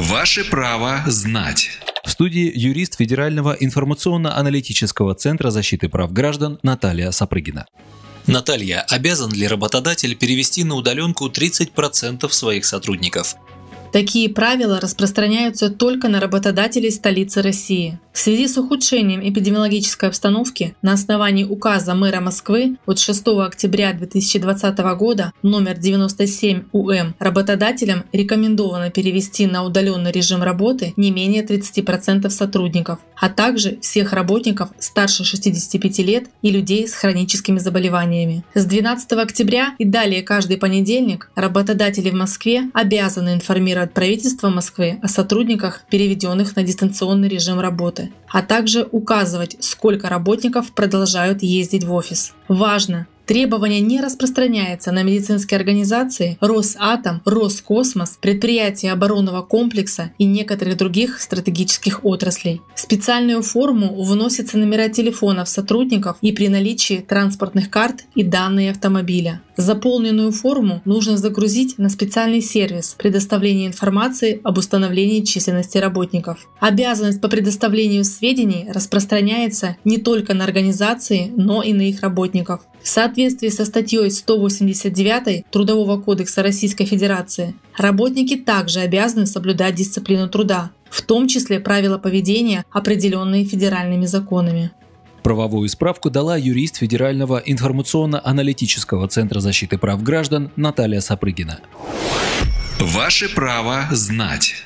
Ваше право знать. В студии юрист Федерального информационно-аналитического центра защиты прав граждан Наталья Сапрыгина. Наталья, обязан ли работодатель перевести на удаленку 30% своих сотрудников? Такие правила распространяются только на работодателей столицы России. В связи с ухудшением эпидемиологической обстановки на основании указа мэра Москвы от 6 октября 2020 года номер 97 УМ работодателям рекомендовано перевести на удаленный режим работы не менее 30% сотрудников, а также всех работников старше 65 лет и людей с хроническими заболеваниями. С 12 октября и далее каждый понедельник работодатели в Москве обязаны информировать правительство Москвы о сотрудниках, переведенных на дистанционный режим работы, а также указывать, сколько работников продолжают ездить в офис. Важно! Требование не распространяется на медицинские организации, Росатом, Роскосмос, предприятия оборонного комплекса и некоторых других стратегических отраслей. В специальную форму вносятся номера телефонов сотрудников и при наличии транспортных карт и данные автомобиля. Заполненную форму нужно загрузить на специальный сервис предоставления информации об установлении численности работников. Обязанность по предоставлению сведений распространяется не только на организации, но и на их работников. В соответствии со статьей 189 Трудового кодекса Российской Федерации, работники также обязаны соблюдать дисциплину труда, в том числе правила поведения, определенные федеральными законами. Правовую справку дала юрист Федерального информационно-аналитического центра защиты прав граждан Наталья Сапрыгина. Ваше право знать.